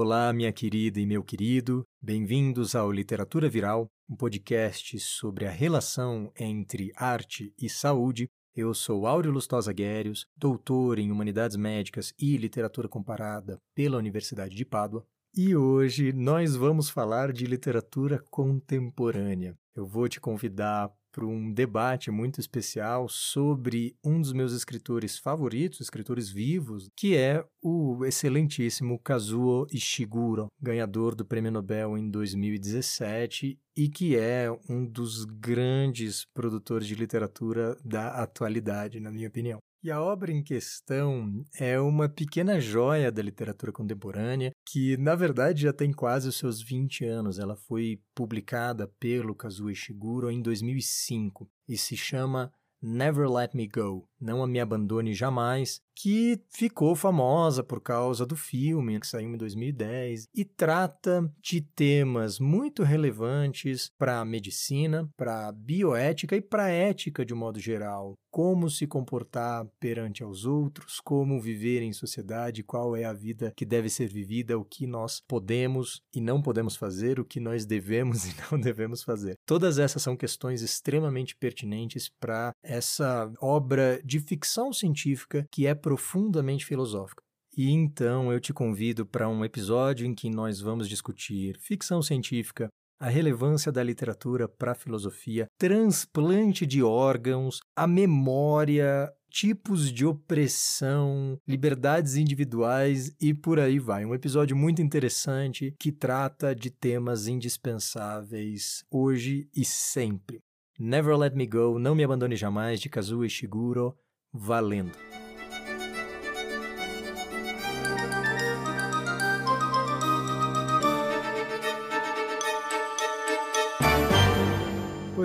Olá, minha querida e meu querido, bem-vindos ao Literatura Viral, um podcast sobre a relação entre arte e saúde. Eu sou Áureo Lustosa Guérios, doutor em Humanidades Médicas e Literatura Comparada pela Universidade de Pádua, e hoje nós vamos falar de literatura contemporânea. Eu vou te convidar para um debate muito especial sobre um dos meus escritores favoritos, escritores vivos, que é o excelentíssimo Kazuo Ishiguro, ganhador do Prêmio Nobel em 2017 e que é um dos grandes produtores de literatura da atualidade, na minha opinião. E a obra em questão é uma pequena joia da literatura contemporânea que, na verdade, já tem quase os seus 20 anos. Ela foi publicada pelo Kazuo Ishiguro em 2005 e se chama Never Let Me Go, Não a Me Abandone Jamais, que ficou famosa por causa do filme que saiu em 2010 e trata de temas muito relevantes para a medicina, para a bioética e para a ética de um modo geral. Como se comportar perante aos outros, como viver em sociedade, qual é a vida que deve ser vivida, o que nós podemos e não podemos fazer, o que nós devemos e não devemos fazer. Todas essas são questões extremamente pertinentes para essa obra de ficção científica que é profundamente filosófica. E então eu te convido para um episódio em que nós vamos discutir ficção científica, a relevância da literatura para a filosofia, transplante de órgãos, a memória, tipos de opressão, liberdades individuais e por aí vai. Um episódio muito interessante que trata de temas indispensáveis hoje e sempre. Never Let Me Go, Não Me Abandone Jamais, de Kazuo Ishiguro, valendo!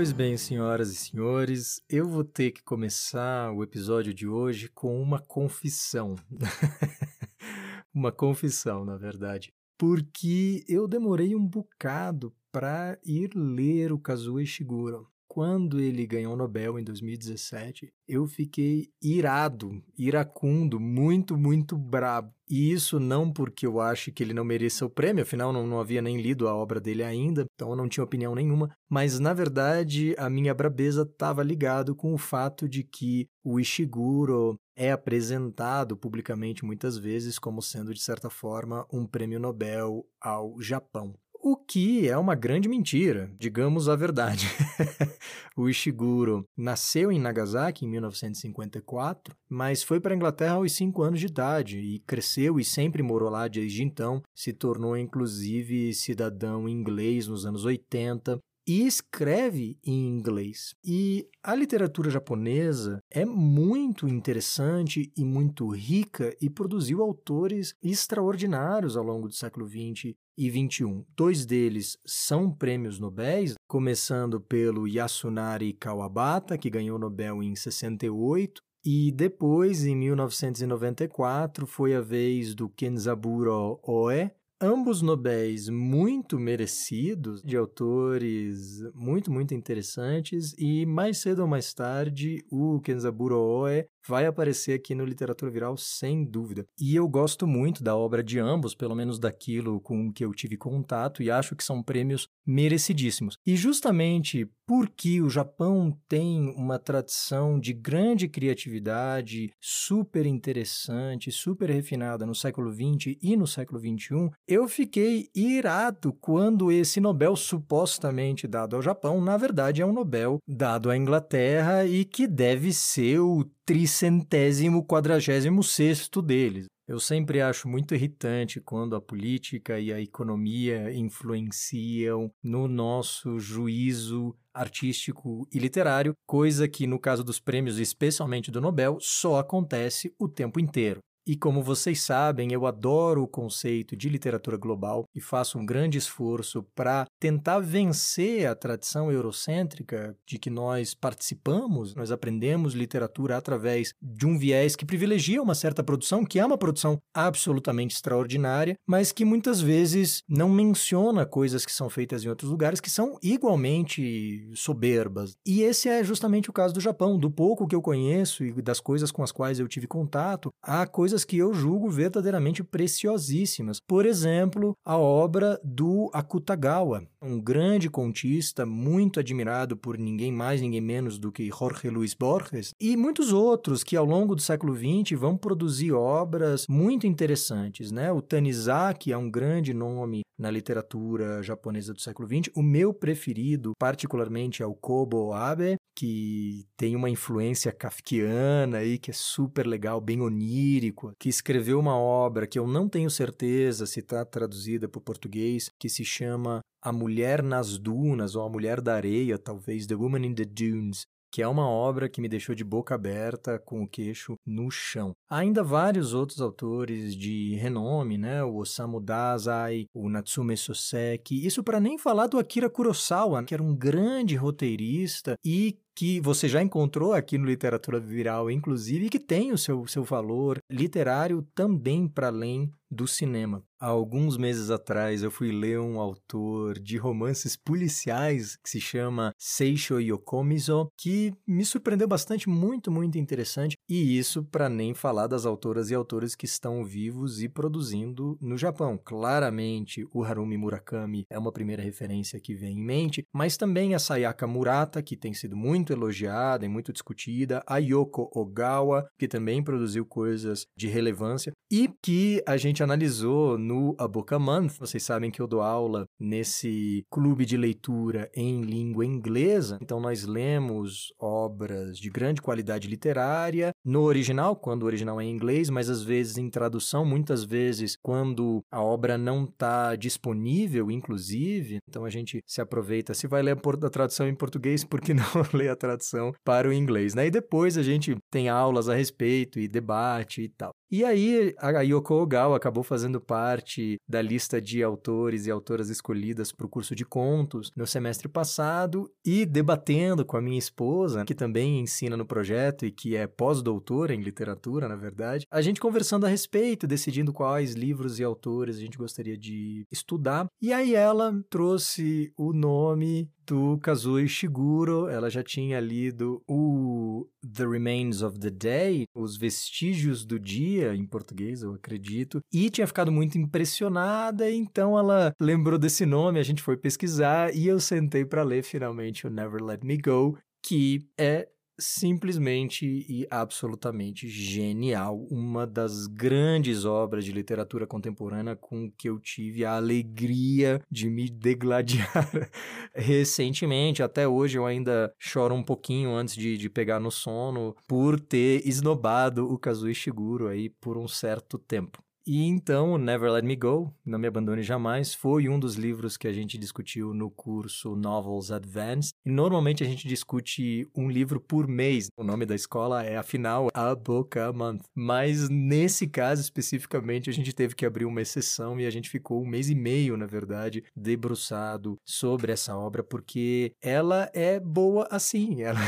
Pois bem, senhoras e senhores, eu vou ter que começar o episódio de hoje com uma confissão. uma confissão, na verdade. Porque eu demorei um bocado para ir ler o Kazuo Ishiguro quando ele ganhou o Nobel em 2017, eu fiquei irado, iracundo, muito, muito brabo. E isso não porque eu acho que ele não mereça o prêmio, afinal não, não havia nem lido a obra dele ainda, então eu não tinha opinião nenhuma, mas na verdade a minha brabeza estava ligado com o fato de que o Ishiguro é apresentado publicamente muitas vezes como sendo de certa forma um prêmio Nobel ao Japão. O que é uma grande mentira, digamos a verdade. o Ishiguro nasceu em Nagasaki em 1954, mas foi para a Inglaterra aos 5 anos de idade e cresceu e sempre morou lá desde então. Se tornou inclusive cidadão inglês nos anos 80 e escreve em inglês. E a literatura japonesa é muito interessante e muito rica e produziu autores extraordinários ao longo do século XX e 21. Dois deles são prêmios Nobéis, começando pelo Yasunari Kawabata, que ganhou o Nobel em 68, e depois, em 1994, foi a vez do Kenzaburo Oe, ambos Nobéis muito merecidos, de autores muito, muito interessantes, e mais cedo ou mais tarde o Kenzaburo Oe vai aparecer aqui no Literatura Viral sem dúvida. E eu gosto muito da obra de ambos, pelo menos daquilo com que eu tive contato, e acho que são prêmios merecidíssimos. E justamente porque o Japão tem uma tradição de grande criatividade, super interessante, super refinada no século XX e no século XXI, eu fiquei irado quando esse Nobel supostamente dado ao Japão, na verdade é um Nobel dado à Inglaterra e que deve ser o tricentésimo quadragésimo sexto deles. Eu sempre acho muito irritante quando a política e a economia influenciam no nosso juízo artístico e literário, coisa que, no caso dos prêmios, especialmente do Nobel, só acontece o tempo inteiro. E como vocês sabem, eu adoro o conceito de literatura global e faço um grande esforço para tentar vencer a tradição eurocêntrica de que nós participamos, nós aprendemos literatura através de um viés que privilegia uma certa produção, que é uma produção absolutamente extraordinária, mas que muitas vezes não menciona coisas que são feitas em outros lugares que são igualmente soberbas. E esse é justamente o caso do Japão. Do pouco que eu conheço e das coisas com as quais eu tive contato, há coisas coisas que eu julgo verdadeiramente preciosíssimas. Por exemplo, a obra do Akutagawa, um grande contista muito admirado por ninguém mais, ninguém menos do que Jorge Luis Borges, e muitos outros que ao longo do século XX vão produzir obras muito interessantes. Né? O Tanizaki é um grande nome na literatura japonesa do século XX. O meu preferido, particularmente, é o Kobo Abe, que tem uma influência kafkiana aí, que é super legal, bem onírico, que escreveu uma obra que eu não tenho certeza se está traduzida para o português, que se chama A Mulher nas Dunas, ou A Mulher da Areia, talvez, The Woman in the Dunes, que é uma obra que me deixou de boca aberta, com o queixo no chão. Há ainda vários outros autores de renome, né? O Osamu Dazai, o Natsume Soseki, isso para nem falar do Akira Kurosawa, que era um grande roteirista e que você já encontrou aqui no Literatura Viral, inclusive, e que tem o seu, seu valor literário também para além do cinema. Há alguns meses atrás eu fui ler um autor de romances policiais que se chama Seisho Yokomizo, que me surpreendeu bastante, muito, muito interessante. E isso para nem falar das autoras e autores que estão vivos e produzindo no Japão. Claramente, o Harumi Murakami é uma primeira referência que vem em mente, mas também a Sayaka Murata, que tem sido muito elogiada e muito discutida, a Yoko Ogawa, que também produziu coisas de relevância e que a gente analisou no A Book a Month. Vocês sabem que eu dou aula nesse clube de leitura em língua inglesa, então nós lemos obras de grande qualidade literária no original, quando o original é em inglês, mas às vezes em tradução, muitas vezes quando a obra não está disponível, inclusive. Então a gente se aproveita, se vai ler a tradução em português, por que não ler a tradução para o inglês? Né? E depois a gente tem aulas a respeito e debate e tal. E aí a Yoko Ogawa acabou fazendo parte da lista de autores e autoras escolhidas para o curso de contos no semestre passado e debatendo com a minha esposa, que também ensina no projeto e que é pós-doutora em literatura, na verdade, a gente conversando a respeito, decidindo quais livros e autores a gente gostaria de estudar. E aí ela trouxe o nome do Kazuo Ishiguro, ela já tinha lido o The Remains of the Day, Os Vestígios do Dia, em português, eu acredito, e tinha ficado muito impressionada, então ela lembrou desse nome, a gente foi pesquisar e eu sentei para ler finalmente o Never Let Me Go, que é simplesmente e absolutamente genial. Uma das grandes obras de literatura contemporânea com que eu tive a alegria de me degladiar recentemente. Até hoje eu ainda choro um pouquinho antes de, de pegar no sono por ter esnobado o Kazuo Ishiguro aí por um certo tempo. E então, Never Let Me Go, Não Me Abandone Jamais, foi um dos livros que a gente discutiu no curso Novels Advanced. E normalmente a gente discute um livro por mês. O nome da escola é, afinal, A Book a Month. Mas nesse caso especificamente, a gente teve que abrir uma exceção e a gente ficou um mês e meio, na verdade, debruçado sobre essa obra, porque ela é boa assim. Ela,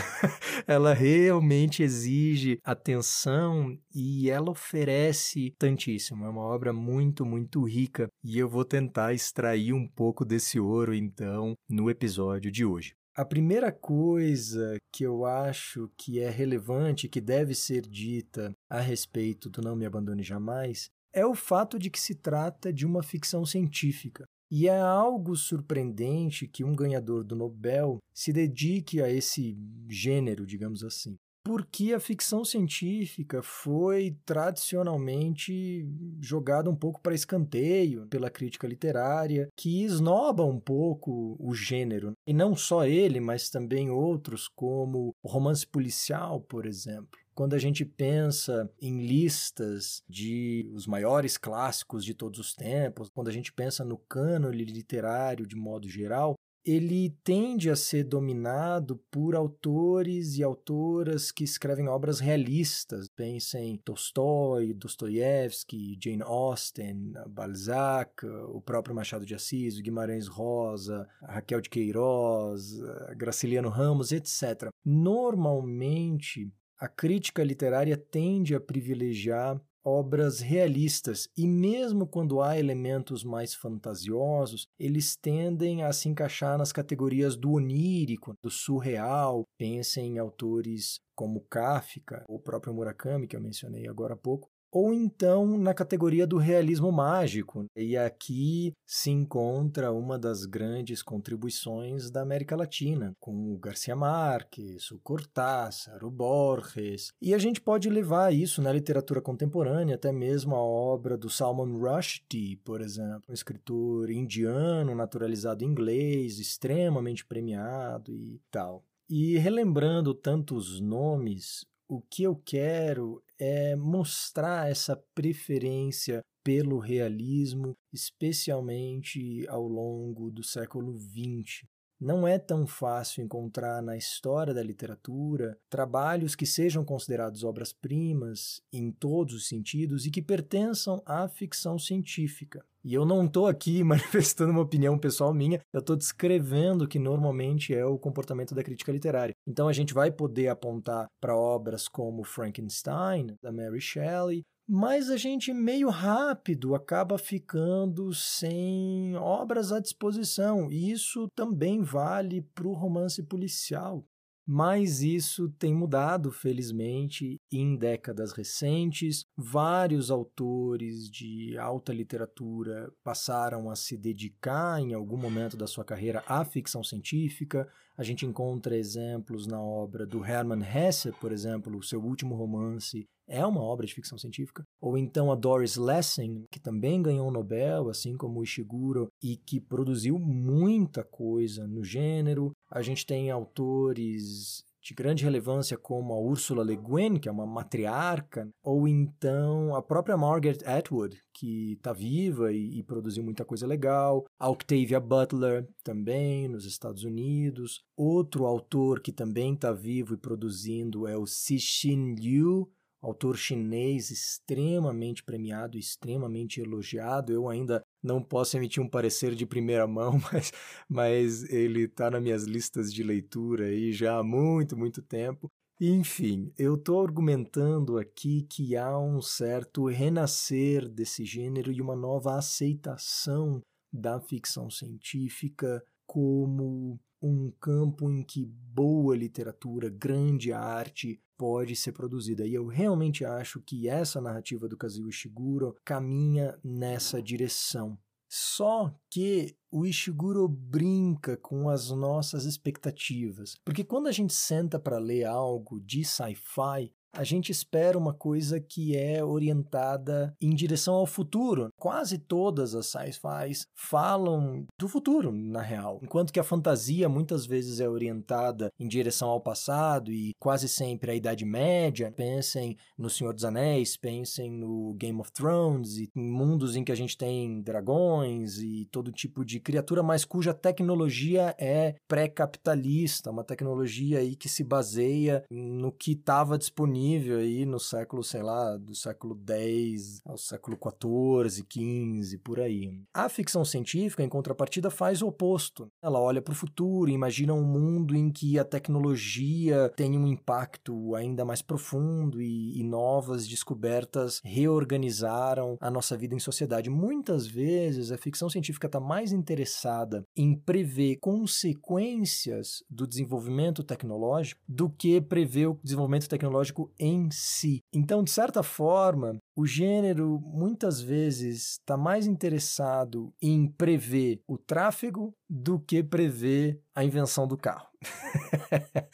ela realmente exige atenção e ela oferece tantíssimo é uma obra muito, muito rica e eu vou tentar extrair um pouco desse ouro então no episódio de hoje. A primeira coisa que eu acho que é relevante, que deve ser dita a respeito do Não Me Abandone Jamais, é o fato de que se trata de uma ficção científica. E é algo surpreendente que um ganhador do Nobel se dedique a esse gênero, digamos assim porque a ficção científica foi tradicionalmente jogada um pouco para escanteio pela crítica literária, que esnoba um pouco o gênero. E não só ele, mas também outros, como o romance policial, por exemplo quando a gente pensa em listas de os maiores clássicos de todos os tempos, quando a gente pensa no cânone literário de modo geral, ele tende a ser dominado por autores e autoras que escrevem obras realistas. Pensem Tolstói, Dostoiévski, Jane Austen, Balzac, o próprio Machado de Assis, Guimarães Rosa, Raquel de Queiroz, Graciliano Ramos, etc. Normalmente, a crítica literária tende a privilegiar obras realistas e mesmo quando há elementos mais fantasiosos, eles tendem a se encaixar nas categorias do onírico, do surreal. Pensem em autores como Kafka, o próprio Murakami que eu mencionei agora há pouco, ou então na categoria do realismo mágico. E aqui se encontra uma das grandes contribuições da América Latina, com o Garcia Marques, o Cortázar, o Borges. E a gente pode levar isso na literatura contemporânea, até mesmo a obra do Salman Rushdie, por exemplo, um escritor indiano naturalizado inglês, extremamente premiado e tal. E relembrando tantos nomes, o que eu quero é mostrar essa preferência pelo realismo, especialmente ao longo do século XX. Não é tão fácil encontrar na história da literatura trabalhos que sejam considerados obras-primas em todos os sentidos e que pertençam à ficção científica. E eu não estou aqui manifestando uma opinião pessoal minha, eu estou descrevendo o que normalmente é o comportamento da crítica literária. Então a gente vai poder apontar para obras como Frankenstein, da Mary Shelley, mas a gente meio rápido acaba ficando sem obras à disposição, e isso também vale para o romance policial. Mas isso tem mudado, felizmente, em décadas recentes. Vários autores de alta literatura passaram a se dedicar, em algum momento da sua carreira, à ficção científica. A gente encontra exemplos na obra do Hermann Hesse, por exemplo, o seu último romance é uma obra de ficção científica, ou então a Doris Lessing, que também ganhou o Nobel, assim como o Ishiguro, e que produziu muita coisa no gênero. A gente tem autores de grande relevância como a Ursula Le Guin, que é uma matriarca, ou então a própria Margaret Atwood, que está viva e, e, produziu muita coisa legal, a Octavia Butler também nos Estados Unidos. Outro autor que também está vivo e produzindo é o Cixin Liu, autor chinês extremamente premiado, extremamente elogiado. Eu ainda não posso emitir um parecer de primeira mão, mas, mas ele está nas minhas listas de leitura aí já há muito, muito tempo. Enfim, eu estou argumentando aqui que há um certo renascer desse gênero e uma nova aceitação da ficção científica como um campo em que boa literatura, grande arte pode ser produzida. E eu realmente acho que essa narrativa do Kazuo Ishiguro caminha nessa direção. Só que o Ishiguro brinca com as nossas expectativas. Porque quando a gente senta para ler algo de sci-fi, a gente espera uma coisa que é orientada em direção ao futuro. Quase todas as sci-fis falam do futuro, na real. Enquanto que a fantasia muitas vezes é orientada em direção ao passado e quase sempre à Idade Média. Pensem no Senhor dos Anéis, pensem no Game of Thrones e em mundos em que a gente tem dragões e todo tipo de criatura, mas cuja tecnologia é pré-capitalista, uma tecnologia aí que se baseia no que estava disponível disponível aí no século, sei lá, do século X ao século XIV, XV, por aí. A ficção científica, em contrapartida, faz o oposto. Ela olha para o futuro, imagina um mundo em que a tecnologia tem um impacto ainda mais profundo e, e novas descobertas reorganizaram a nossa vida em sociedade. Muitas vezes a ficção científica está mais interessada em prever consequências do desenvolvimento tecnológico do que prever o desenvolvimento tecnológico em si. Então, de certa forma, o gênero muitas vezes está mais interessado em prever o tráfego do que prever a invenção do carro.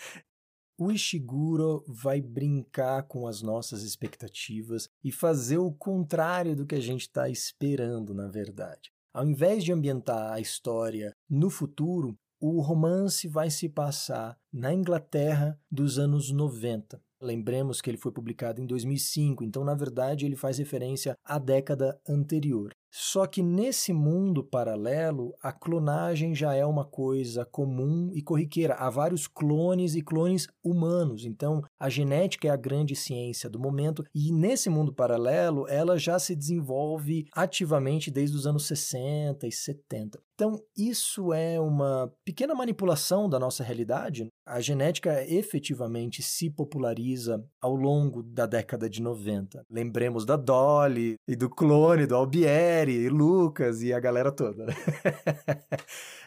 o Ishiguro vai brincar com as nossas expectativas e fazer o contrário do que a gente está esperando, na verdade. Ao invés de ambientar a história no futuro, o romance vai se passar na Inglaterra dos anos 90. Lembremos que ele foi publicado em 2005, então, na verdade, ele faz referência à década anterior. Só que nesse mundo paralelo, a clonagem já é uma coisa comum e corriqueira. Há vários clones e clones humanos. Então, a genética é a grande ciência do momento e nesse mundo paralelo, ela já se desenvolve ativamente desde os anos 60 e 70. Então, isso é uma pequena manipulação da nossa realidade. A genética efetivamente se populariza ao longo da década de 90. Lembremos da Dolly e do clone do Albieri, e Lucas e a galera toda.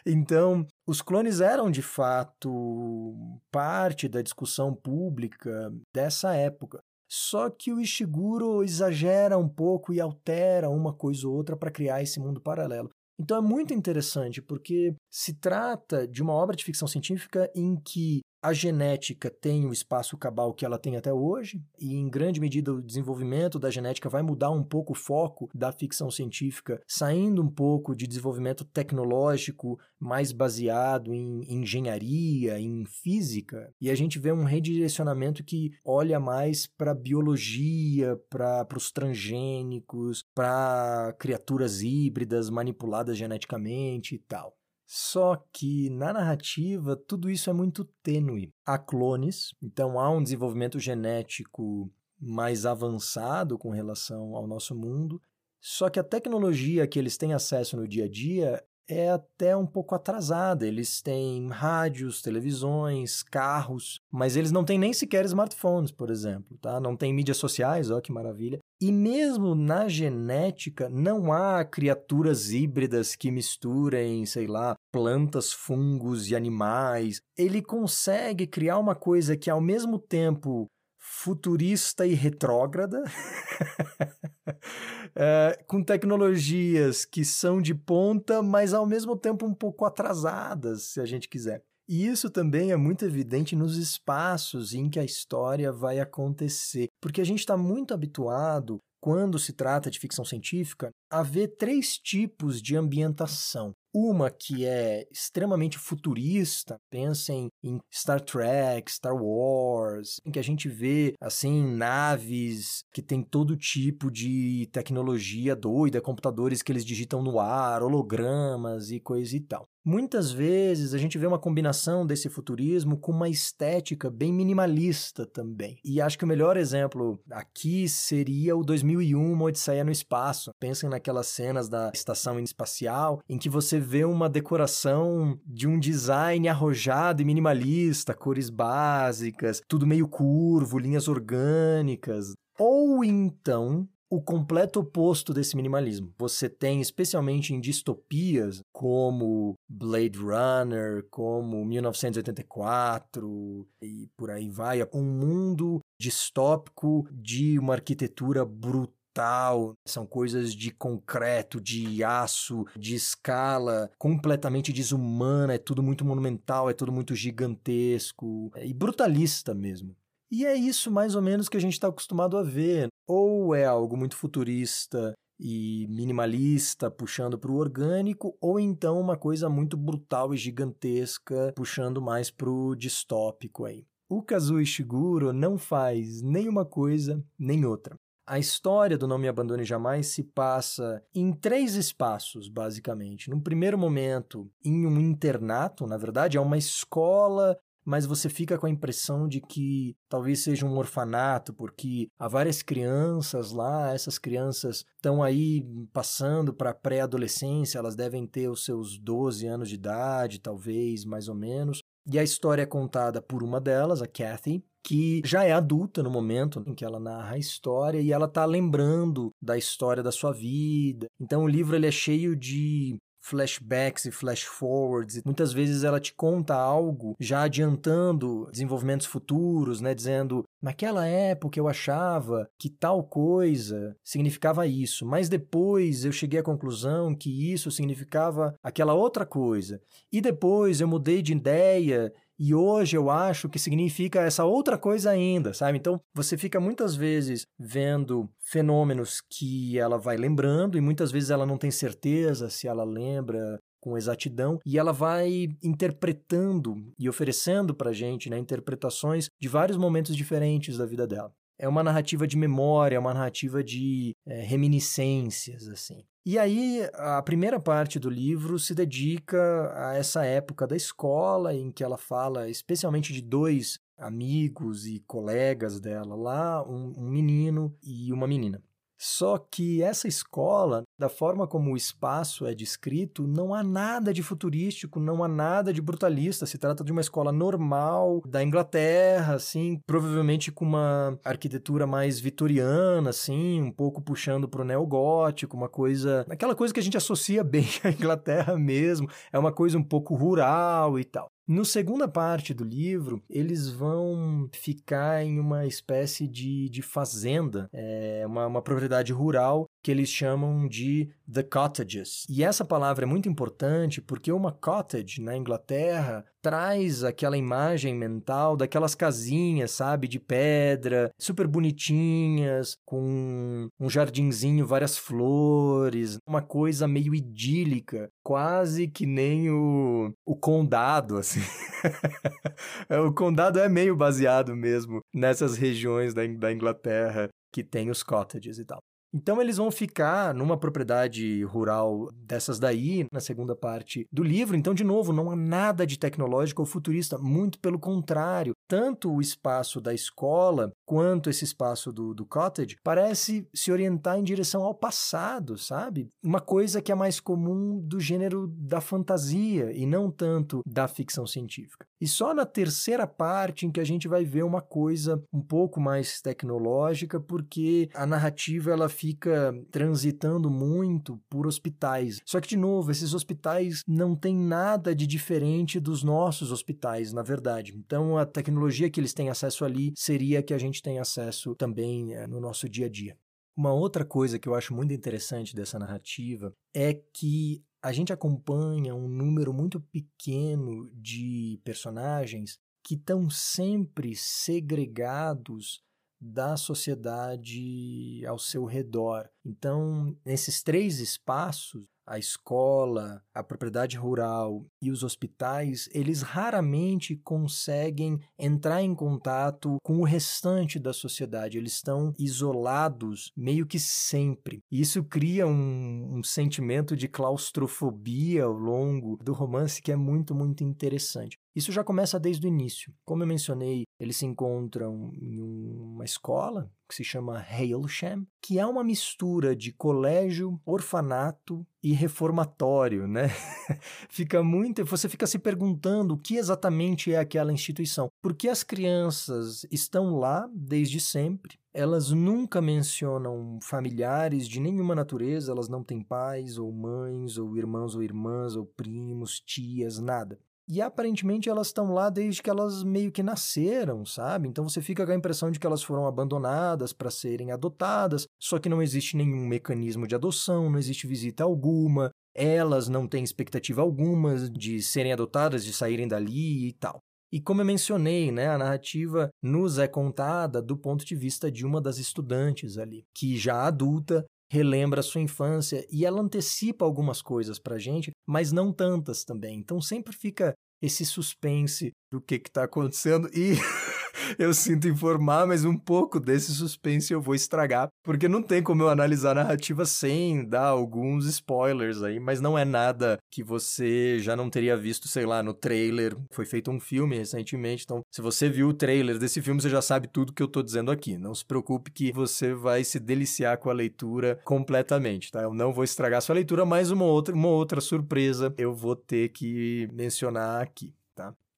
Então, os clones eram de fato parte da discussão pública dessa época. Só que o Ishiguro exagera um pouco e altera uma coisa ou outra para criar esse mundo paralelo. Então é muito interessante porque se trata de uma obra de ficção científica em que a genética tem o espaço cabal que ela tem até hoje, e em grande medida o desenvolvimento da genética vai mudar um pouco o foco da ficção científica, saindo um pouco de desenvolvimento tecnológico mais baseado em engenharia, em física, e a gente vê um redirecionamento que olha mais para biologia, para os transgênicos, para criaturas híbridas manipuladas geneticamente e tal. Só que na narrativa tudo isso é muito tênue. Há clones, então há um desenvolvimento genético mais avançado com relação ao nosso mundo. Só que a tecnologia que eles têm acesso no dia a dia é até um pouco atrasada. Eles têm rádios, televisões, carros, mas eles não têm nem sequer smartphones, por exemplo, tá? Não tem mídias sociais, ó que maravilha. E mesmo na genética, não há criaturas híbridas que misturem, sei lá, plantas, fungos e animais. Ele consegue criar uma coisa que, ao mesmo tempo, futurista e retrógrada, é, com tecnologias que são de ponta, mas ao mesmo tempo um pouco atrasadas, se a gente quiser. E isso também é muito evidente nos espaços em que a história vai acontecer, porque a gente está muito habituado, quando se trata de ficção científica, a ver três tipos de ambientação. Uma que é extremamente futurista, pensem em Star Trek, Star Wars, em que a gente vê assim naves que tem todo tipo de tecnologia doida, computadores que eles digitam no ar, hologramas e coisa e tal. Muitas vezes a gente vê uma combinação desse futurismo com uma estética bem minimalista também. E acho que o melhor exemplo aqui seria o 2001, uma Odisseia no Espaço. Pensem naquelas cenas da estação espacial em que você vê uma decoração de um design arrojado e minimalista, cores básicas, tudo meio curvo, linhas orgânicas. Ou então o completo oposto desse minimalismo. Você tem, especialmente em distopias como Blade Runner, como 1984 e por aí vai, um mundo distópico de uma arquitetura brutal são coisas de concreto, de aço, de escala completamente desumana, é tudo muito monumental, é tudo muito gigantesco e brutalista mesmo. E é isso mais ou menos que a gente está acostumado a ver. Ou é algo muito futurista e minimalista, puxando para o orgânico, ou então uma coisa muito brutal e gigantesca, puxando mais para o distópico aí. O Kazuo Ishiguro não faz nem uma coisa nem outra. A história do Não Me Abandone Jamais se passa em três espaços, basicamente. Num primeiro momento, em um internato, na verdade, é uma escola mas você fica com a impressão de que talvez seja um orfanato, porque há várias crianças lá, essas crianças estão aí passando para a pré-adolescência, elas devem ter os seus 12 anos de idade, talvez, mais ou menos. E a história é contada por uma delas, a Kathy, que já é adulta no momento em que ela narra a história e ela está lembrando da história da sua vida. Então o livro ele é cheio de flashbacks e flash forwards. Muitas vezes ela te conta algo já adiantando desenvolvimentos futuros, né, dizendo Naquela época eu achava que tal coisa significava isso, mas depois eu cheguei à conclusão que isso significava aquela outra coisa. E depois eu mudei de ideia e hoje eu acho que significa essa outra coisa ainda, sabe? Então você fica muitas vezes vendo fenômenos que ela vai lembrando e muitas vezes ela não tem certeza se ela lembra com exatidão e ela vai interpretando e oferecendo para gente né, interpretações de vários momentos diferentes da vida dela. É uma narrativa de memória, é uma narrativa de é, reminiscências, assim. E aí, a primeira parte do livro se dedica a essa época da escola, em que ela fala especialmente de dois amigos e colegas dela lá, um, um menino e uma menina. Só que essa escola, da forma como o espaço é descrito, não há nada de futurístico, não há nada de brutalista. Se trata de uma escola normal da Inglaterra, assim, provavelmente com uma arquitetura mais vitoriana, assim, um pouco puxando para o neogótico, uma coisa, aquela coisa que a gente associa bem à Inglaterra mesmo. É uma coisa um pouco rural e tal. No segunda parte do livro, eles vão ficar em uma espécie de, de fazenda, é uma, uma propriedade rural que eles chamam de the cottages. E essa palavra é muito importante porque uma cottage na Inglaterra traz aquela imagem mental daquelas casinhas, sabe, de pedra, super bonitinhas, com um jardinzinho, várias flores, uma coisa meio idílica, quase que nem o, o condado, assim. o condado é meio baseado mesmo nessas regiões da, da Inglaterra que tem os cottages e tal. Então eles vão ficar numa propriedade rural dessas daí, na segunda parte do livro. Então, de novo, não há nada de tecnológico ou futurista, muito pelo contrário. Tanto o espaço da escola quanto esse espaço do, do cottage parece se orientar em direção ao passado, sabe? Uma coisa que é mais comum do gênero da fantasia e não tanto da ficção científica. E só na terceira parte em que a gente vai ver uma coisa um pouco mais tecnológica, porque a narrativa ela fica transitando muito por hospitais. Só que, de novo, esses hospitais não têm nada de diferente dos nossos hospitais, na verdade. Então, a tecnologia que eles têm acesso ali seria a que a gente tem acesso também é, no nosso dia a dia. Uma outra coisa que eu acho muito interessante dessa narrativa é que a gente acompanha um número muito pequeno de personagens que estão sempre segregados da sociedade ao seu redor. Então, nesses três espaços, a escola, a propriedade rural e os hospitais, eles raramente conseguem entrar em contato com o restante da sociedade. Eles estão isolados meio que sempre. Isso cria um, um sentimento de claustrofobia ao longo do romance que é muito, muito interessante. Isso já começa desde o início. Como eu mencionei, eles se encontram em uma escola que se chama Hailsham, que é uma mistura de colégio, orfanato e reformatório, né? fica muito, você fica se perguntando o que exatamente é aquela instituição, porque as crianças estão lá desde sempre. Elas nunca mencionam familiares de nenhuma natureza, elas não têm pais ou mães ou irmãos ou irmãs ou primos, tias, nada. E aparentemente elas estão lá desde que elas meio que nasceram, sabe? Então você fica com a impressão de que elas foram abandonadas para serem adotadas, só que não existe nenhum mecanismo de adoção, não existe visita alguma, elas não têm expectativa alguma de serem adotadas, de saírem dali e tal. E como eu mencionei, né, a narrativa nos é contada do ponto de vista de uma das estudantes ali, que já adulta relembra a sua infância e ela antecipa algumas coisas pra gente, mas não tantas também. Então sempre fica esse suspense do que está acontecendo e eu sinto informar, mas um pouco desse suspense eu vou estragar, porque não tem como eu analisar a narrativa sem dar alguns spoilers aí, mas não é nada que você já não teria visto, sei lá, no trailer. Foi feito um filme recentemente, então se você viu o trailer desse filme, você já sabe tudo que eu tô dizendo aqui. Não se preocupe que você vai se deliciar com a leitura completamente, tá? Eu não vou estragar a sua leitura, mas uma outra, uma outra surpresa eu vou ter que mencionar aqui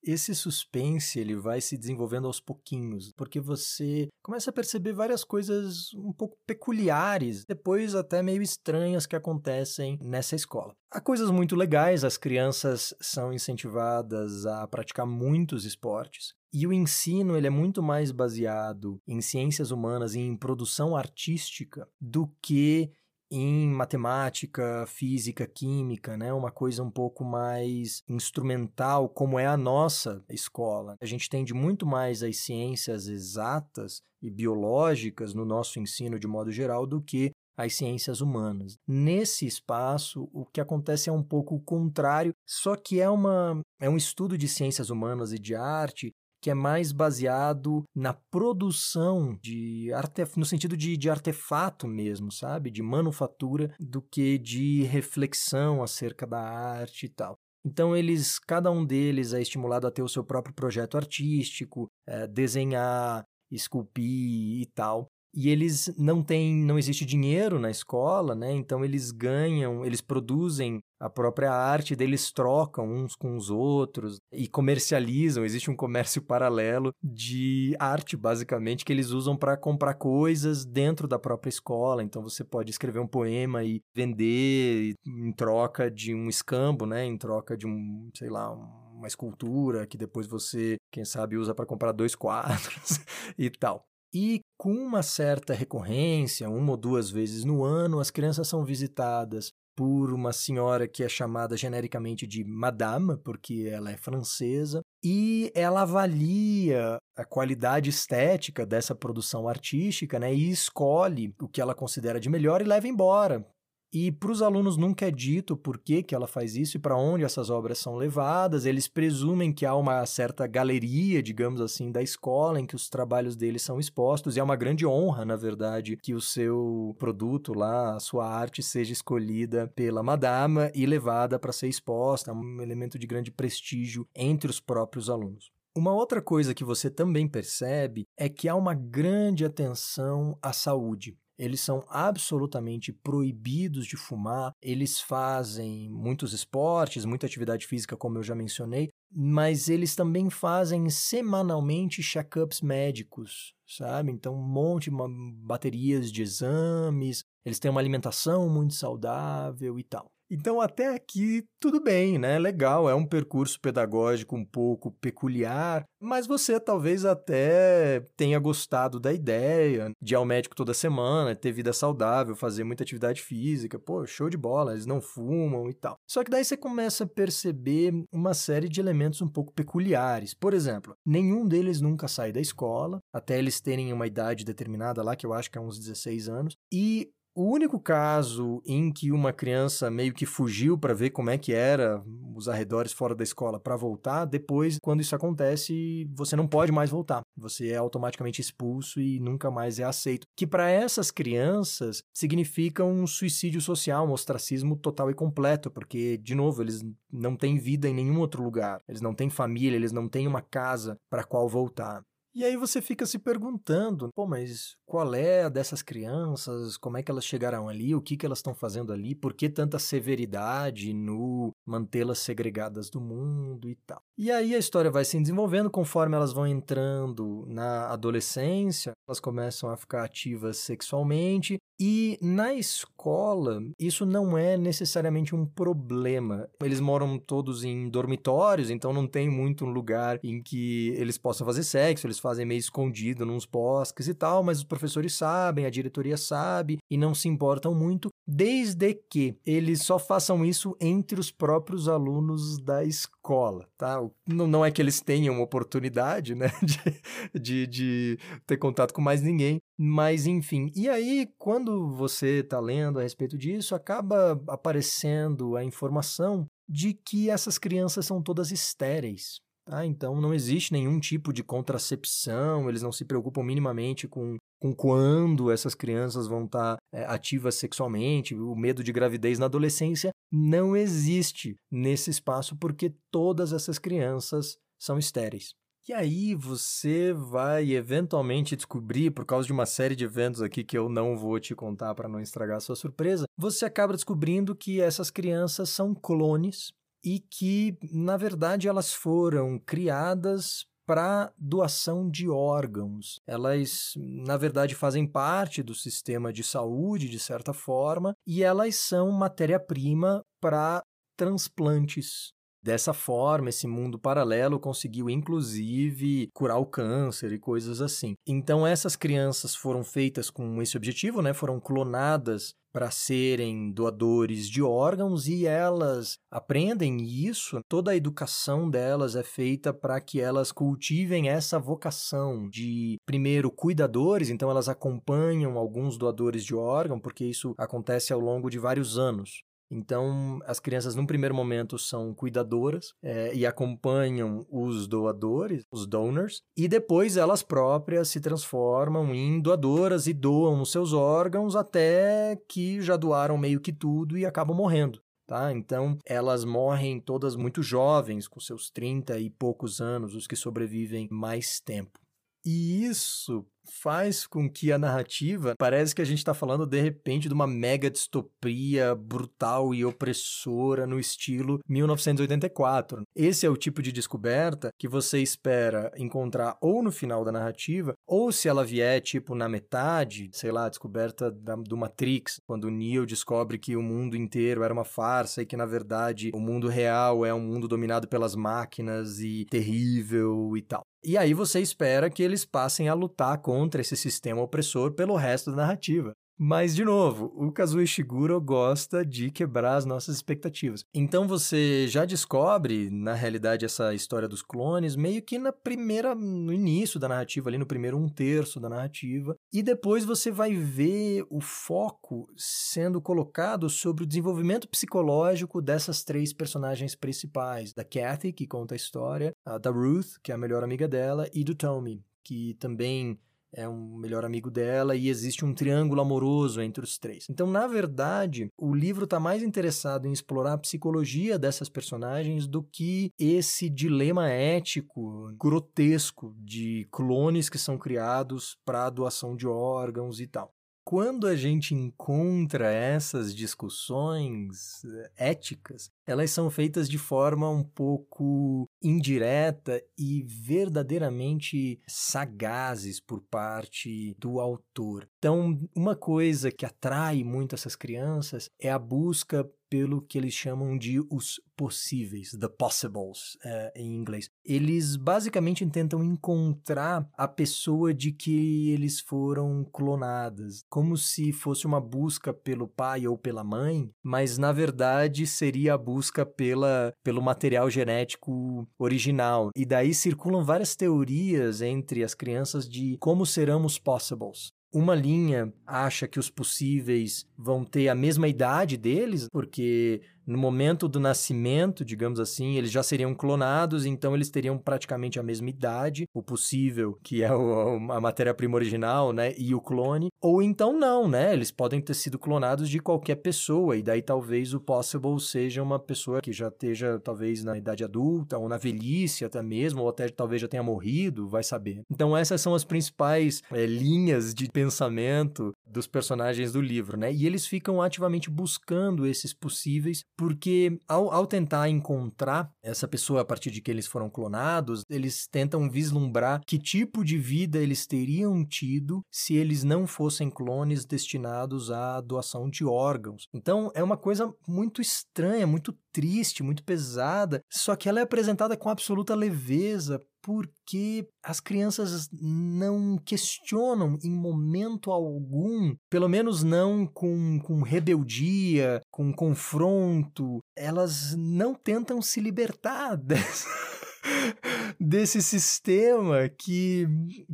esse suspense ele vai se desenvolvendo aos pouquinhos, porque você começa a perceber várias coisas um pouco peculiares, depois até meio estranhas que acontecem nessa escola. Há coisas muito legais, as crianças são incentivadas a praticar muitos esportes. E o ensino ele é muito mais baseado em ciências humanas e em produção artística do que em matemática, física, química, né? Uma coisa um pouco mais instrumental, como é a nossa escola. A gente tende muito mais às ciências exatas e biológicas no nosso ensino de modo geral do que as ciências humanas. Nesse espaço, o que acontece é um pouco o contrário, só que é, uma, é um estudo de ciências humanas e de arte que é mais baseado na produção de artef no sentido de, de artefato mesmo, sabe? De manufatura, do que de reflexão acerca da arte e tal. Então eles, cada um deles é estimulado a ter o seu próprio projeto artístico, é, desenhar, esculpir e tal e eles não têm, não existe dinheiro na escola, né? Então eles ganham, eles produzem a própria arte, deles trocam uns com os outros e comercializam. Existe um comércio paralelo de arte, basicamente, que eles usam para comprar coisas dentro da própria escola. Então você pode escrever um poema e vender em troca de um escambo, né? Em troca de um, sei lá, um uma escultura que depois você, quem sabe, usa para comprar dois quadros e tal. E com uma certa recorrência, uma ou duas vezes no ano, as crianças são visitadas por uma senhora que é chamada genericamente de Madame, porque ela é francesa, e ela avalia a qualidade estética dessa produção artística né, e escolhe o que ela considera de melhor e leva embora e para os alunos nunca é dito por que, que ela faz isso e para onde essas obras são levadas. Eles presumem que há uma certa galeria, digamos assim, da escola em que os trabalhos deles são expostos. E é uma grande honra, na verdade, que o seu produto lá, a sua arte, seja escolhida pela madama e levada para ser exposta. É um elemento de grande prestígio entre os próprios alunos. Uma outra coisa que você também percebe é que há uma grande atenção à saúde eles são absolutamente proibidos de fumar, eles fazem muitos esportes, muita atividade física, como eu já mencionei, mas eles também fazem semanalmente check-ups médicos, sabe? Então, um monte de baterias de exames, eles têm uma alimentação muito saudável e tal. Então, até aqui, tudo bem, né? Legal, é um percurso pedagógico um pouco peculiar, mas você talvez até tenha gostado da ideia de ir ao médico toda semana, ter vida saudável, fazer muita atividade física. Pô, show de bola, eles não fumam e tal. Só que daí você começa a perceber uma série de elementos um pouco peculiares. Por exemplo, nenhum deles nunca sai da escola, até eles terem uma idade determinada lá, que eu acho que é uns 16 anos, e o único caso em que uma criança meio que fugiu para ver como é que era os arredores fora da escola para voltar, depois, quando isso acontece, você não pode mais voltar. Você é automaticamente expulso e nunca mais é aceito. Que para essas crianças significa um suicídio social, um ostracismo total e completo, porque, de novo, eles não têm vida em nenhum outro lugar. Eles não têm família, eles não têm uma casa para qual voltar. E aí você fica se perguntando, pô, mas qual é dessas crianças? Como é que elas chegaram ali? O que, que elas estão fazendo ali? Por que tanta severidade no mantê-las segregadas do mundo e tal? E aí a história vai se desenvolvendo conforme elas vão entrando na adolescência, elas começam a ficar ativas sexualmente e na escola, isso não é necessariamente um problema. Eles moram todos em dormitórios, então não tem muito um lugar em que eles possam fazer sexo, eles fazem meio escondido nos bosques e tal, mas os professores sabem, a diretoria sabe e não se importam muito, desde que eles só façam isso entre os próprios alunos da escola, tá? Não, não é que eles tenham oportunidade, né, de, de, de ter contato com mais ninguém, mas enfim. E aí, quando você está lendo a respeito disso, acaba aparecendo a informação de que essas crianças são todas estéreis. Tá? Então não existe nenhum tipo de contracepção, eles não se preocupam minimamente com, com quando essas crianças vão estar tá, é, ativas sexualmente, o medo de gravidez na adolescência não existe nesse espaço porque todas essas crianças são estéreis. E aí você vai eventualmente descobrir, por causa de uma série de eventos aqui que eu não vou te contar para não estragar a sua surpresa, você acaba descobrindo que essas crianças são clones e que, na verdade, elas foram criadas para doação de órgãos. Elas, na verdade, fazem parte do sistema de saúde, de certa forma, e elas são matéria-prima para transplantes Dessa forma, esse mundo paralelo conseguiu inclusive curar o câncer e coisas assim. Então essas crianças foram feitas com esse objetivo, né? Foram clonadas para serem doadores de órgãos e elas aprendem isso. Toda a educação delas é feita para que elas cultivem essa vocação de, primeiro, cuidadores, então elas acompanham alguns doadores de órgão, porque isso acontece ao longo de vários anos. Então, as crianças, num primeiro momento, são cuidadoras é, e acompanham os doadores, os donors, e depois elas próprias se transformam em doadoras e doam os seus órgãos até que já doaram meio que tudo e acabam morrendo. Tá? Então, elas morrem todas muito jovens, com seus 30 e poucos anos, os que sobrevivem mais tempo. E isso faz com que a narrativa parece que a gente está falando de repente de uma mega distopia brutal e opressora no estilo 1984. Esse é o tipo de descoberta que você espera encontrar ou no final da narrativa, ou se ela vier tipo na metade, sei lá, a descoberta da, do Matrix, quando Neo descobre que o mundo inteiro era uma farsa e que na verdade o mundo real é um mundo dominado pelas máquinas e terrível e tal. E aí você espera que eles passem a lutar contra esse sistema opressor pelo resto da narrativa. Mas, de novo, o Kazuo Ishiguro gosta de quebrar as nossas expectativas. Então você já descobre, na realidade, essa história dos clones meio que na primeira, no início da narrativa, ali no primeiro um terço da narrativa. E depois você vai ver o foco sendo colocado sobre o desenvolvimento psicológico dessas três personagens principais: da Kathy, que conta a história, da Ruth, que é a melhor amiga dela, e do Tommy, que também é um melhor amigo dela e existe um triângulo amoroso entre os três. Então, na verdade, o livro está mais interessado em explorar a psicologia dessas personagens do que esse dilema ético grotesco de clones que são criados para doação de órgãos e tal quando a gente encontra essas discussões eh, éticas, elas são feitas de forma um pouco indireta e verdadeiramente sagazes por parte do autor. Então, uma coisa que atrai muito essas crianças é a busca pelo que eles chamam de os possíveis, the possibles, é, em inglês. Eles basicamente tentam encontrar a pessoa de que eles foram clonadas, como se fosse uma busca pelo pai ou pela mãe, mas na verdade seria a busca pela, pelo material genético original. E daí circulam várias teorias entre as crianças de como serão os possibles. Uma linha acha que os possíveis vão ter a mesma idade deles, porque no momento do nascimento, digamos assim, eles já seriam clonados, então eles teriam praticamente a mesma idade, o possível, que é o, a matéria-prima original, né, e o clone, ou então não, né, eles podem ter sido clonados de qualquer pessoa, e daí talvez o possible seja uma pessoa que já esteja talvez na idade adulta, ou na velhice até mesmo, ou até talvez já tenha morrido, vai saber. Então essas são as principais é, linhas de pensamento dos personagens do livro, né, e eles ficam ativamente buscando esses possíveis porque ao, ao tentar encontrar essa pessoa a partir de que eles foram clonados, eles tentam vislumbrar que tipo de vida eles teriam tido se eles não fossem clones destinados à doação de órgãos. Então é uma coisa muito estranha, muito triste, muito pesada, só que ela é apresentada com absoluta leveza porque as crianças não questionam em momento algum, pelo menos não com, com rebeldia, com confronto, elas não tentam se libertar desse sistema que,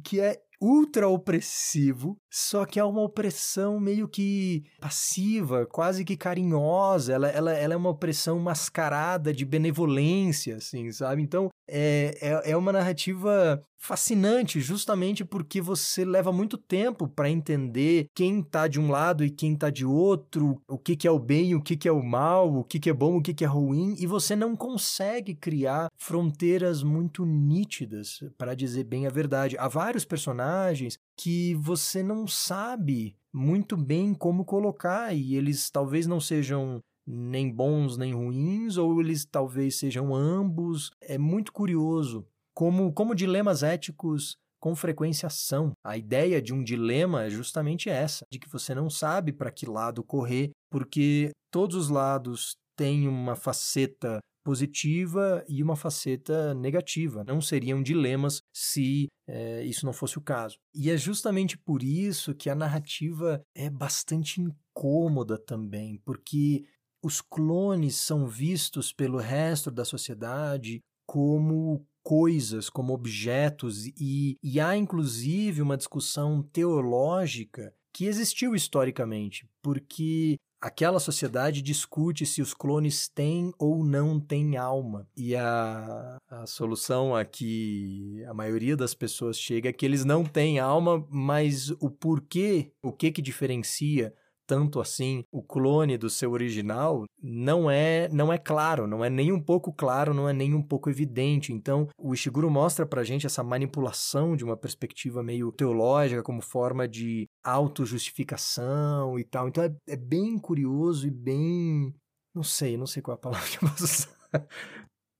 que é ultra opressivo, só que é uma opressão meio que passiva, quase que carinhosa. Ela, ela, ela é uma opressão mascarada de benevolência, assim, sabe? Então, é, é, é uma narrativa fascinante, justamente porque você leva muito tempo para entender quem tá de um lado e quem tá de outro, o que, que é o bem, o que, que é o mal, o que, que é bom, o que, que é ruim, e você não consegue criar fronteiras muito nítidas, para dizer bem a verdade. Há vários personagens que você não sabe muito bem como colocar, e eles talvez não sejam nem bons nem ruins, ou eles talvez sejam ambos. É muito curioso como, como dilemas éticos com frequência são. A ideia de um dilema é justamente essa, de que você não sabe para que lado correr, porque todos os lados têm uma faceta positiva e uma faceta negativa. Não seriam dilemas se é, isso não fosse o caso. E é justamente por isso que a narrativa é bastante incômoda também, porque os clones são vistos pelo resto da sociedade como coisas, como objetos, e, e há inclusive uma discussão teológica que existiu historicamente, porque aquela sociedade discute se os clones têm ou não têm alma. E a, a solução a que a maioria das pessoas chega é que eles não têm alma, mas o porquê, o que que diferencia tanto assim o clone do seu original, não é não é claro, não é nem um pouco claro, não é nem um pouco evidente. Então, o Ishiguro mostra pra gente essa manipulação de uma perspectiva meio teológica como forma de autojustificação e tal. Então, é, é bem curioso e bem não sei, não sei qual é a palavra que eu posso usar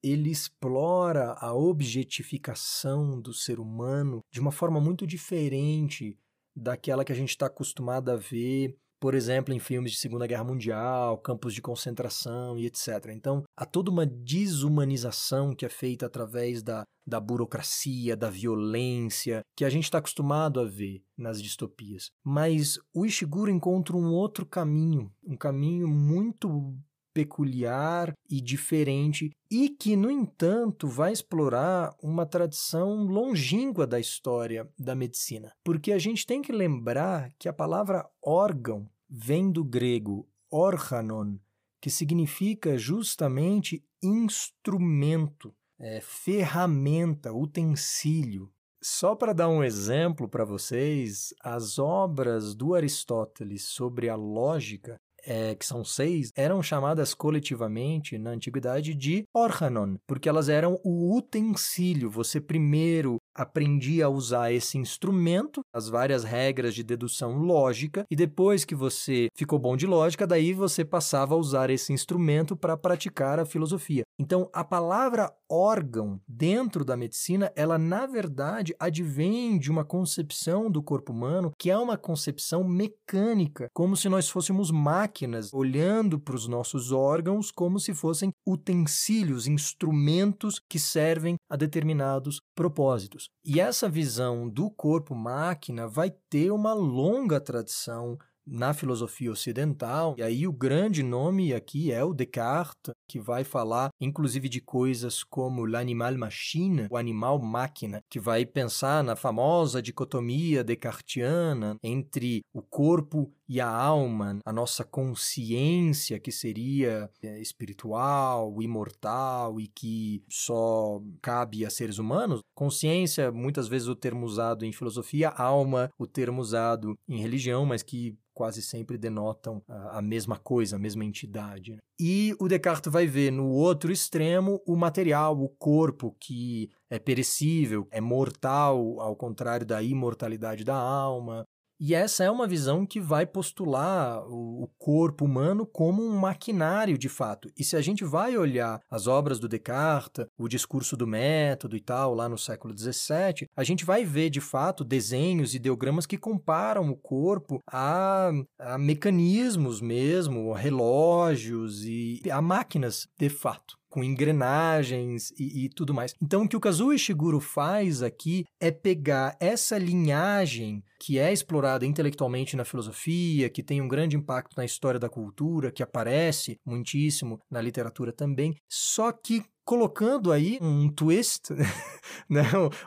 ele explora a objetificação do ser humano de uma forma muito diferente daquela que a gente está acostumado a ver, por exemplo, em filmes de Segunda Guerra Mundial, campos de concentração e etc. Então, há toda uma desumanização que é feita através da, da burocracia, da violência, que a gente está acostumado a ver nas distopias. Mas o Ishiguro encontra um outro caminho, um caminho muito peculiar e diferente e que, no entanto, vai explorar uma tradição longínqua da história da medicina. Porque a gente tem que lembrar que a palavra órgão vem do grego organon, que significa justamente instrumento, é, ferramenta, utensílio. Só para dar um exemplo para vocês, as obras do Aristóteles sobre a lógica é, que são seis, eram chamadas coletivamente na antiguidade de organon, porque elas eram o utensílio. Você primeiro aprendia a usar esse instrumento, as várias regras de dedução lógica, e depois que você ficou bom de lógica, daí você passava a usar esse instrumento para praticar a filosofia. Então, a palavra órgão dentro da medicina, ela na verdade advém de uma concepção do corpo humano que é uma concepção mecânica, como se nós fôssemos máquinas olhando para os nossos órgãos como se fossem utensílios, instrumentos que servem a determinados propósitos. E essa visão do corpo-máquina vai ter uma longa tradição na filosofia ocidental. E aí o grande nome aqui é o Descartes, que vai falar inclusive de coisas como l'animal machine, o animal máquina, que vai pensar na famosa dicotomia descartiana entre o corpo e a alma, a nossa consciência que seria é, espiritual, imortal e que só cabe a seres humanos. Consciência, muitas vezes o termo usado em filosofia, alma, o termo usado em religião, mas que quase sempre denotam a, mesma coisa, a mesma entidade. Né? E o Descartes vai ver no outro extremo o material, o corpo, que é perecível, é mortal, ao contrário da imortalidade da alma. E essa é uma visão que vai postular o corpo humano como um maquinário de fato. E se a gente vai olhar as obras do Descartes, o discurso do método e tal, lá no século XVII, a gente vai ver de fato desenhos, ideogramas que comparam o corpo a, a mecanismos mesmo, relógios e a máquinas de fato com engrenagens e, e, tudo mais. Então, o que o Kazuo Ishiguro faz aqui é pegar essa linhagem que é explorada intelectualmente na filosofia, que tem um grande impacto na história da cultura, que aparece muitíssimo na literatura também, só que colocando aí um twist, né?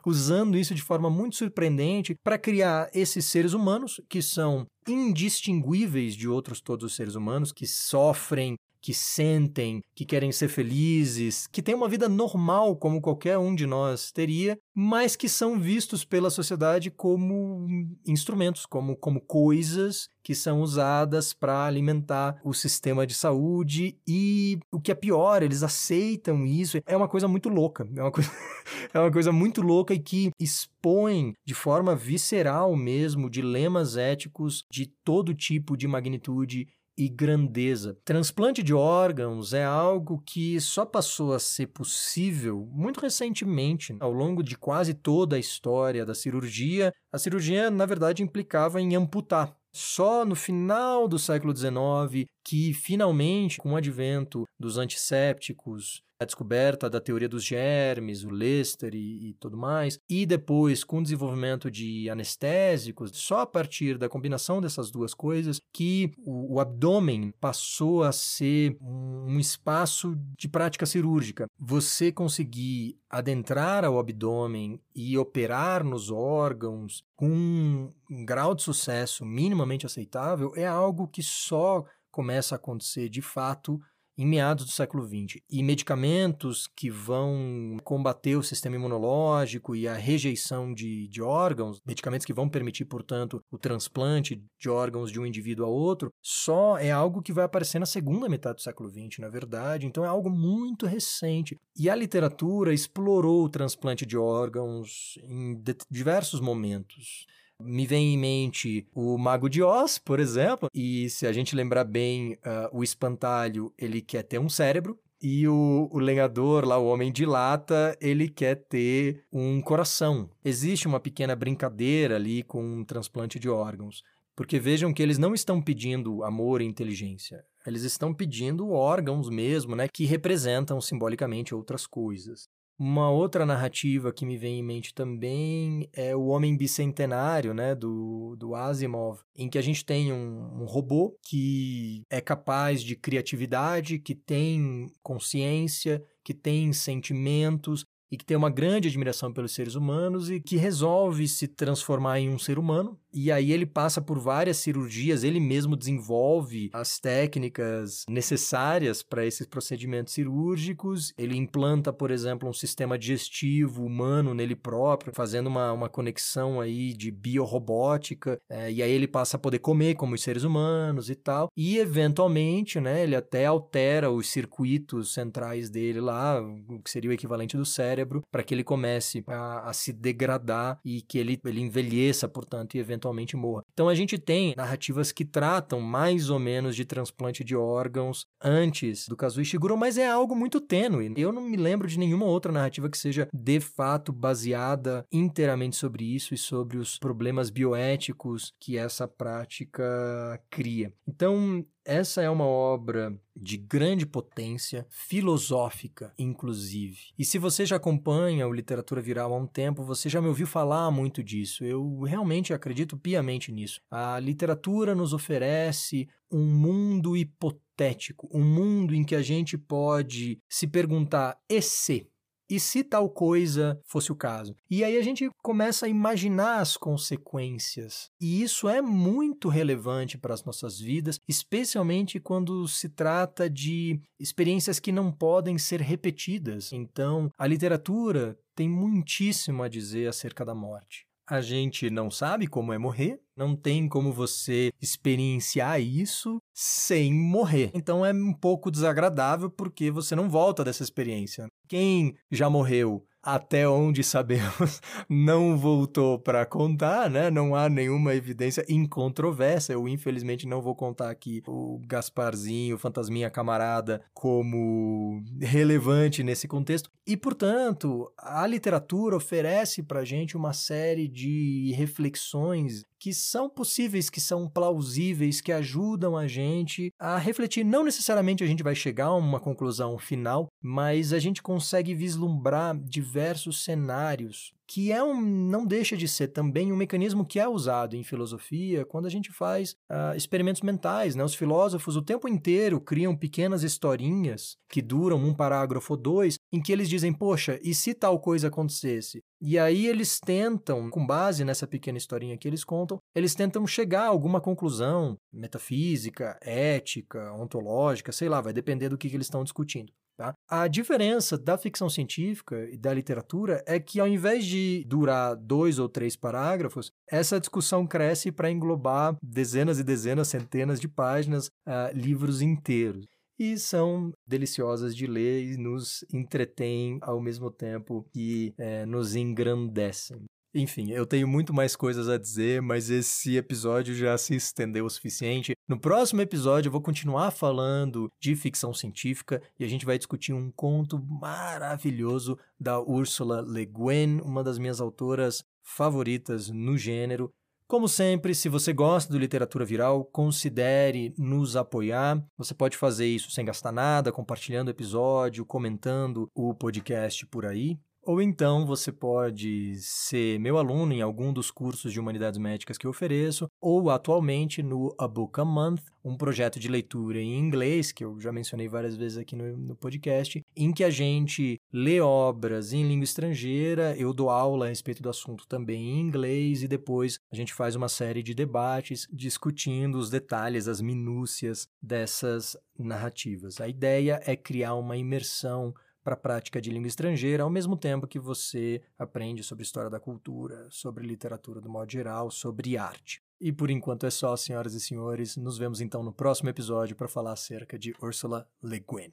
usando isso de forma muito surpreendente para criar esses seres humanos que são indistinguíveis de outros todos os seres humanos, que sofrem que sentem, que querem ser felizes, que têm uma vida normal como qualquer um de nós teria, mas que são vistos pela sociedade como instrumentos, como, como coisas que são usadas para alimentar o sistema de saúde e o que é pior, eles aceitam isso. É uma coisa muito louca, é uma coisa, é uma coisa muito louca e que expõe de forma visceral mesmo dilemas éticos de todo tipo de magnitude e grandeza. Transplante de órgãos é algo que só passou a ser possível muito recentemente, ao longo de quase toda a história da cirurgia. A cirurgia, na verdade, implicava em amputar. Só no final do século XIX que, finalmente, com o advento dos antissépticos, a descoberta da teoria dos germes, o Lester e, e tudo mais, e depois com o desenvolvimento de anestésicos, só a partir da combinação dessas duas coisas que o, o abdômen passou a ser um, um espaço de prática cirúrgica. Você conseguir adentrar ao abdômen e operar nos órgãos com um grau de sucesso minimamente aceitável é algo que só começa a acontecer de fato em meados do século XX. E medicamentos que vão combater o sistema imunológico e a rejeição de, de órgãos, medicamentos que vão permitir, portanto, o transplante de órgãos de um indivíduo a outro, só é algo que vai aparecer na segunda metade do século XX, na verdade. Então é algo muito recente. E a literatura explorou o transplante de órgãos em diversos momentos. Me vem em mente o Mago de Oz, por exemplo, e se a gente lembrar bem, uh, o espantalho ele quer ter um cérebro, e o, o lenhador, lá, o homem de lata, ele quer ter um coração. Existe uma pequena brincadeira ali com um transplante de órgãos. Porque vejam que eles não estão pedindo amor e inteligência. Eles estão pedindo órgãos mesmo, né, que representam simbolicamente outras coisas. Uma outra narrativa que me vem em mente também é o Homem Bicentenário, né, do, do Asimov, em que a gente tem um, um robô que é capaz de criatividade, que tem consciência, que tem sentimentos, e que tem uma grande admiração pelos seres humanos e que resolve se transformar em um ser humano. E aí ele passa por várias cirurgias, ele mesmo desenvolve as técnicas necessárias para esses procedimentos cirúrgicos. Ele implanta, por exemplo, um sistema digestivo humano nele próprio, fazendo uma, uma conexão aí de biorrobótica. É, e aí ele passa a poder comer como os seres humanos e tal. E eventualmente, né, ele até altera os circuitos centrais dele lá, o que seria o equivalente do cérebro para que ele comece a, a, se degradar e que ele, ele envelheça, portanto, e eventualmente morra. Então a gente tem narrativas que tratam mais ou menos de transplante de órgãos antes do Kazuo Ishiguro, mas é algo muito tênue. Eu não me lembro de nenhuma outra narrativa que seja de fato baseada inteiramente sobre isso e sobre os problemas bioéticos que essa prática cria. Então, essa é uma obra de grande potência, filosófica, inclusive. E se você já acompanha o Literatura Viral há um tempo, você já me ouviu falar muito disso. Eu realmente acredito piamente nisso. A literatura nos oferece um mundo hipotético, um mundo em que a gente pode se perguntar: e se? E se tal coisa fosse o caso? E aí a gente começa a imaginar as consequências. E isso é muito relevante para as nossas vidas, especialmente quando se trata de experiências que não podem ser repetidas. Então, a literatura tem muitíssimo a dizer acerca da morte. A gente não sabe como é morrer, não tem como você experienciar isso sem morrer. Então é um pouco desagradável porque você não volta dessa experiência. Quem já morreu até onde sabemos, não voltou para contar, né? Não há nenhuma evidência incontroversa. Eu, infelizmente, não vou contar aqui o Gasparzinho, o Fantasminha Camarada, como relevante nesse contexto. E, portanto, a literatura oferece para gente uma série de reflexões que são possíveis, que são plausíveis, que ajudam a gente a refletir. Não necessariamente a gente vai chegar a uma conclusão final, mas a gente consegue vislumbrar diversos cenários que é um, não deixa de ser também um mecanismo que é usado em filosofia quando a gente faz uh, experimentos mentais. Né? Os filósofos o tempo inteiro criam pequenas historinhas que duram um parágrafo ou dois, em que eles dizem, poxa, e se tal coisa acontecesse? E aí eles tentam, com base nessa pequena historinha que eles contam, eles tentam chegar a alguma conclusão metafísica, ética, ontológica, sei lá, vai depender do que, que eles estão discutindo. Tá? A diferença da ficção científica e da literatura é que, ao invés de durar dois ou três parágrafos, essa discussão cresce para englobar dezenas e dezenas, centenas de páginas, uh, livros inteiros. E são deliciosas de ler e nos entretêm ao mesmo tempo que é, nos engrandecem. Enfim, eu tenho muito mais coisas a dizer, mas esse episódio já se estendeu o suficiente. No próximo episódio eu vou continuar falando de ficção científica e a gente vai discutir um conto maravilhoso da Ursula Le Guin, uma das minhas autoras favoritas no gênero. Como sempre, se você gosta do Literatura Viral, considere nos apoiar. Você pode fazer isso sem gastar nada, compartilhando o episódio, comentando o podcast por aí. Ou então você pode ser meu aluno em algum dos cursos de humanidades médicas que eu ofereço, ou atualmente no A Book a Month, um projeto de leitura em inglês, que eu já mencionei várias vezes aqui no, no podcast, em que a gente lê obras em língua estrangeira, eu dou aula a respeito do assunto também em inglês e depois a gente faz uma série de debates discutindo os detalhes, as minúcias dessas narrativas. A ideia é criar uma imersão para a prática de língua estrangeira, ao mesmo tempo que você aprende sobre história da cultura, sobre literatura do modo geral, sobre arte. E por enquanto é só, senhoras e senhores. Nos vemos então no próximo episódio para falar acerca de Ursula Le Guin.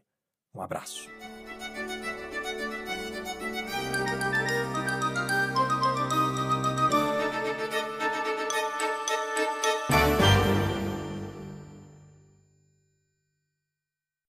Um abraço.